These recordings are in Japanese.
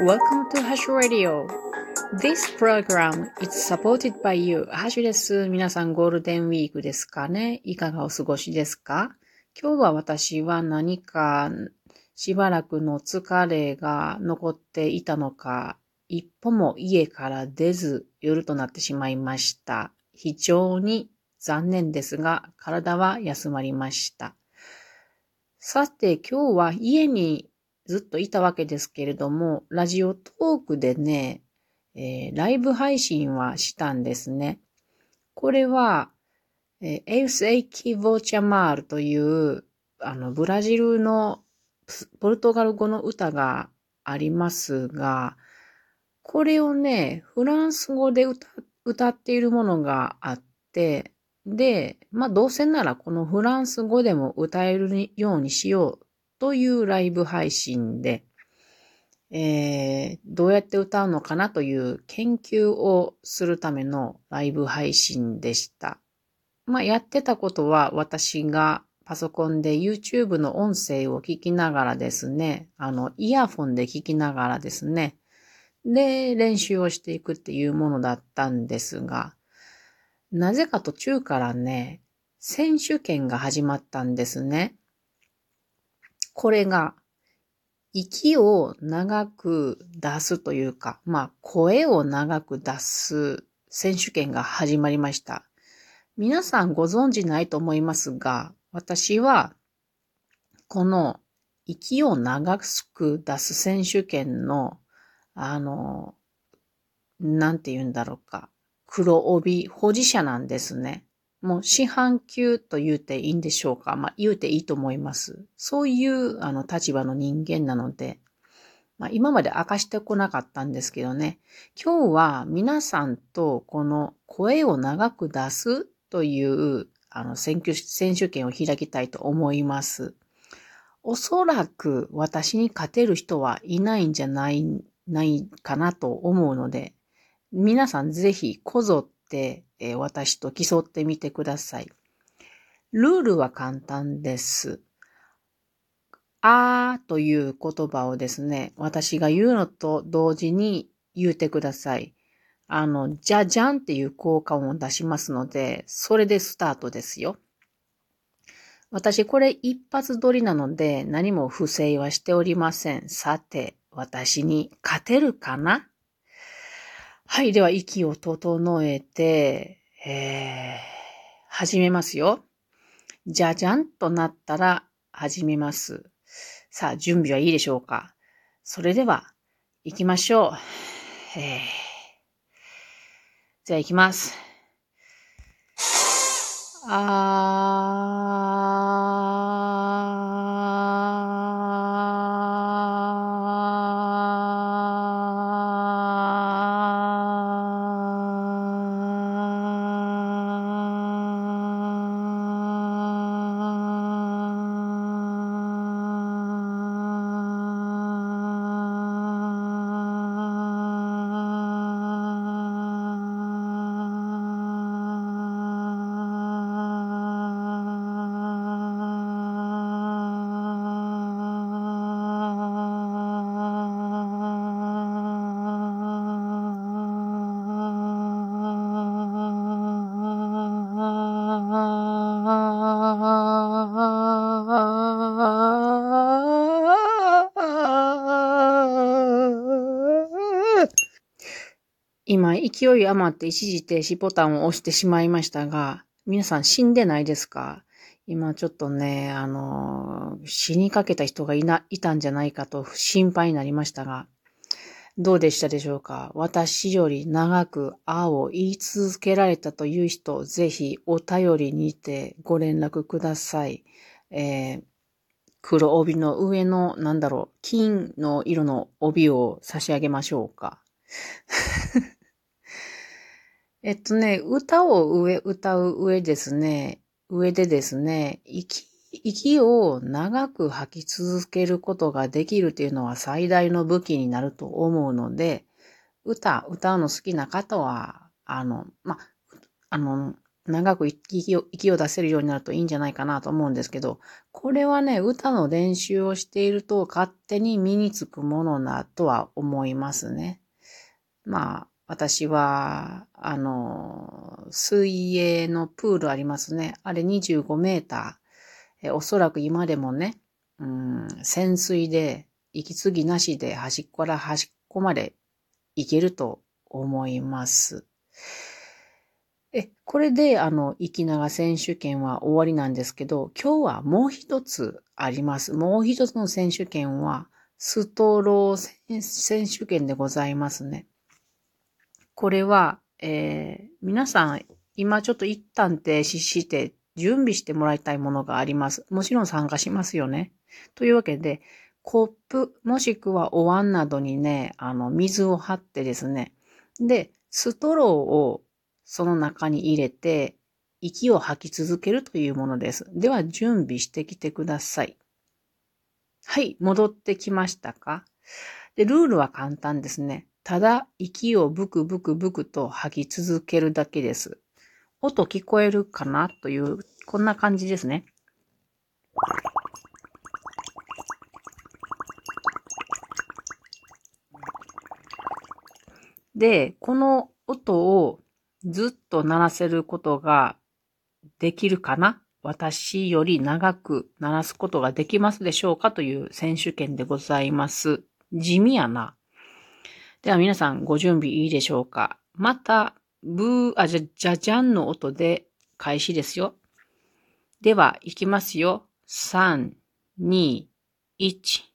Welcome to Hash Radio. This program is supported by you. ハッシュです。皆さんゴールデンウィークですかね？いかがお過ごしですか？今日は私は何かしばらくの疲れが残っていたのか、一歩も家から出ず夜となってしまいました。非常に残念ですが、体は休まりました。さて、今日は家にずっといたわけですけれども、ラジオトークでね、えー、ライブ配信はしたんですね。これは、え、エウス・エイキ・ボーチャマールという、あの、ブラジルのポルトガル語の歌がありますが、これをね、フランス語で歌歌っているものがあって、で、まあどうせならこのフランス語でも歌えるようにしようというライブ配信で、えー、どうやって歌うのかなという研究をするためのライブ配信でした。まあ、やってたことは私がパソコンで YouTube の音声を聞きながらですね、あの、イヤフォンで聞きながらですね、で、練習をしていくっていうものだったんですが、なぜか途中からね、選手権が始まったんですね。これが、息を長く出すというか、まあ、声を長く出す選手権が始まりました。皆さんご存知ないと思いますが、私は、この息を長く出す選手権の、あの、なんて言うんだろうか、黒帯保持者なんですね。もう四半球と言うていいんでしょうか。まあ言うていいと思います。そういうあの立場の人間なので、まあ今まで明かしてこなかったんですけどね、今日は皆さんとこの声を長く出すというあの選挙、選手権を開きたいと思います。おそらく私に勝てる人はいないんじゃない、ないかなと思うので、皆さんぜひこぞっ、えー、私と競ってみてください。ルールは簡単です。あーという言葉をですね、私が言うのと同時に言うてください。あの、じゃじゃんっていう効果音を出しますので、それでスタートですよ。私これ一発撮りなので何も不正はしておりません。さて、私に勝てるかな？はい。では、息を整えて、えー、始めますよ。じゃじゃんとなったら始めます。さあ、準備はいいでしょうかそれでは、行きましょう。え、じゃあ行きます。あー、今、勢い余って一時停止ボタンを押してしまいましたが、皆さん死んでないですか？今ちょっとね、あの、死にかけた人がいな、いたんじゃないかと心配になりましたが、どうでしたでしょうか？私より長くあを言い続けられたという人、ぜひお便りにてご連絡ください。えー、黒帯の上の、なんだろう、金の色の帯を差し上げましょうか。えっとね、歌を上、歌う上ですね、上でですね、息、息を長く吐き続けることができるというのは最大の武器になると思うので、歌、歌うの好きな方は、あの、ま、あの、長く息を息を出せるようになるといいんじゃないかなと思うんですけど、これはね、歌の練習をしていると勝手に身につくものだとは思いますね。まあ、私は、あの、水泳のプールありますね。あれ25メーター。えおそらく今でもね、うん、潜水で息継ぎなしで端っこから端っこまで行けると思います。え、これで、あの、き長選手権は終わりなんですけど、今日はもう一つあります。もう一つの選手権は、ストロー選手権でございますね。これは、えー、皆さん、今ちょっと一旦停止して準備してもらいたいものがあります。もちろん参加しますよね。というわけで、コップ、もしくはお椀などにね、あの、水を張ってですね。で、ストローをその中に入れて、息を吐き続けるというものです。では、準備してきてください。はい、戻ってきましたか？で、ルールは簡単ですね。ただ、息をブクブクブクと吐き続けるだけです。音聞こえるかなという、こんな感じですね。で、この音をずっと鳴らせることができるかな？私より長く鳴らすことができますでしょうか？という選手権でございます。地味やな。では皆さんご準備いいでしょうかまた、ブー、あ、じゃ、じゃじゃんの音で開始ですよ。では、いきますよ。3、2、1。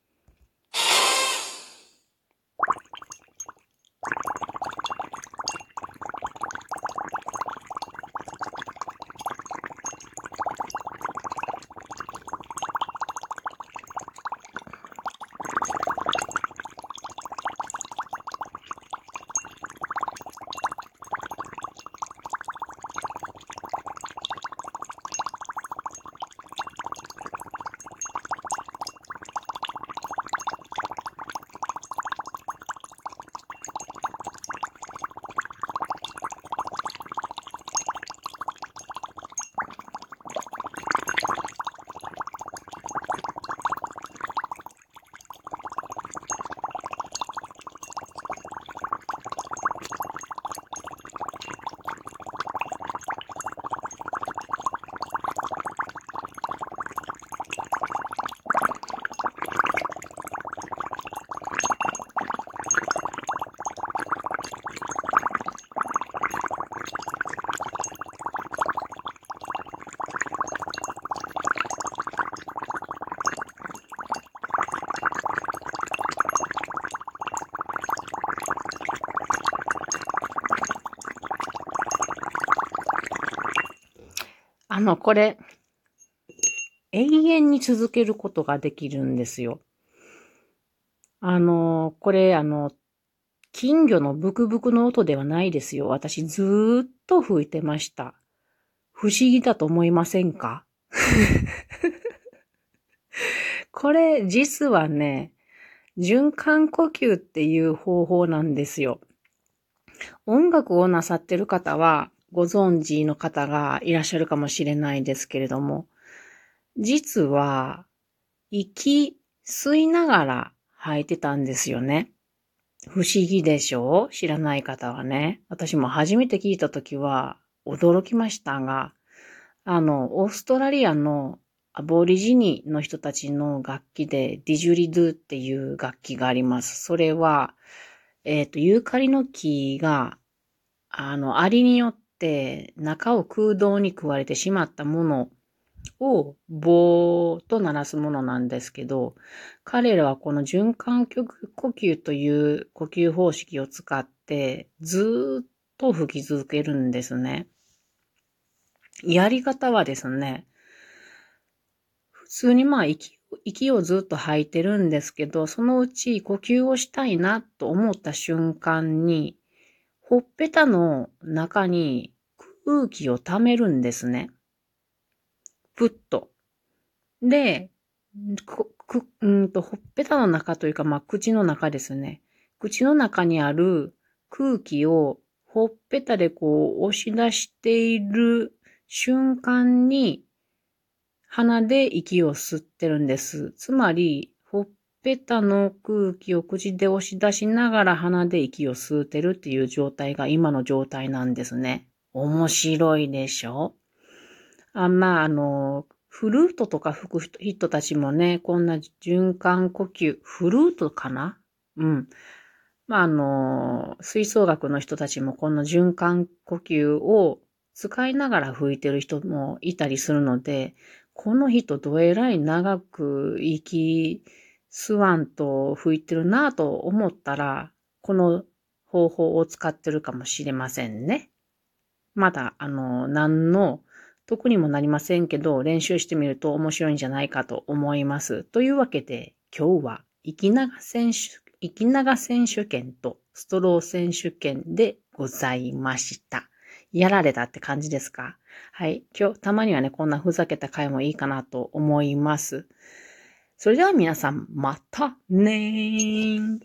あの、これ、永遠に続けることができるんですよ。あの、これ、あの、金魚のブクブクの音ではないですよ。私ずーっと吹いてました。不思議だと思いませんか？これ、実はね、循環呼吸っていう方法なんですよ。音楽をなさってる方は、ご存知の方がいらっしゃるかもしれないですけれども、実は、息吸いながら吐いてたんですよね。不思議でしょう？知らない方はね。私も初めて聞いたときは驚きましたが、あの、オーストラリアのアボリジニの人たちの楽器でディジュリドゥっていう楽器があります。それは、えっ、ー、と、ユーカリの木が、あの、アリによってって中を空洞に食われてしまったものを棒と鳴らすものなんですけど、彼らはこの循環呼吸という呼吸方式を使ってずっと吹き続けるんですね。やり方はですね、普通にまあ息息をずっと吐いてるんですけど、そのうち呼吸をしたいなと思った瞬間に、ほっぺたの中に空気を溜めるんですね。ぷっと。で、く、うんと、ほっぺたの中というか、まあ、口の中ですね。口の中にある空気をほっぺたでこう押し出している瞬間に鼻で息を吸ってるんです。つまり、ほっぺたの空気を口で押し出しながら鼻で息を吸ってるっていう状態が今の状態なんですね。面白いでしょ？あ、まあ、あの、フルートとか吹く人たちもね、こんな循環呼吸、フルートかな？うん。まあ、あの、吹奏楽の人たちもこの循環呼吸を使いながら吹いてる人もいたりするので、この人どえらい長く息吸わんと吹いてるなぁと思ったら、この方法を使ってるかもしれませんね。まだ、あの、何の得にもなりませんけど、練習してみると面白いんじゃないかと思います。というわけで、今日は、息長選手、息長選手権とストロー選手権でございました。やられたって感じですか？はい。今日、たまにはね、こんなふざけた回もいいかなと思います。それでは皆さん、またねー。